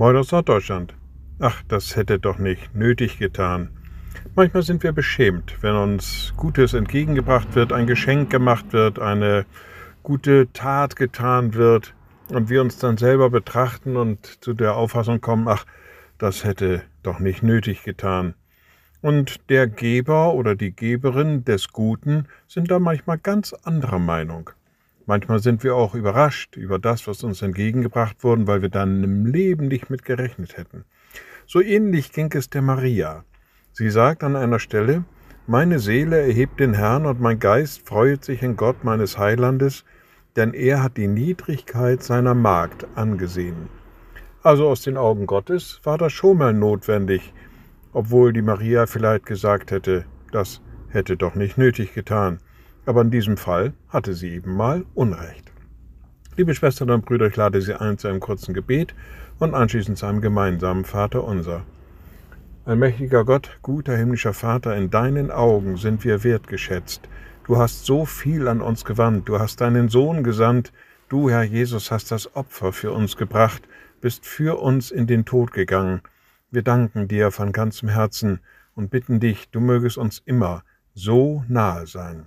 Moin aus Norddeutschland. Ach, das hätte doch nicht nötig getan. Manchmal sind wir beschämt, wenn uns Gutes entgegengebracht wird, ein Geschenk gemacht wird, eine gute Tat getan wird und wir uns dann selber betrachten und zu der Auffassung kommen, ach, das hätte doch nicht nötig getan. Und der Geber oder die Geberin des Guten sind da manchmal ganz anderer Meinung. Manchmal sind wir auch überrascht über das, was uns entgegengebracht wurde, weil wir dann im Leben nicht mit gerechnet hätten. So ähnlich ging es der Maria. Sie sagt an einer Stelle, Meine Seele erhebt den Herrn und mein Geist freut sich in Gott meines Heilandes, denn er hat die Niedrigkeit seiner Magd angesehen. Also aus den Augen Gottes war das schon mal notwendig, obwohl die Maria vielleicht gesagt hätte, das hätte doch nicht nötig getan. Aber in diesem Fall hatte sie eben mal Unrecht. Liebe Schwestern und Brüder, ich lade Sie ein zu einem kurzen Gebet und anschließend zu einem gemeinsamen Vater unser. Allmächtiger Gott, guter himmlischer Vater, in deinen Augen sind wir wertgeschätzt. Du hast so viel an uns gewandt, du hast deinen Sohn gesandt, du, Herr Jesus, hast das Opfer für uns gebracht, bist für uns in den Tod gegangen. Wir danken dir von ganzem Herzen und bitten dich, du mögest uns immer so nahe sein.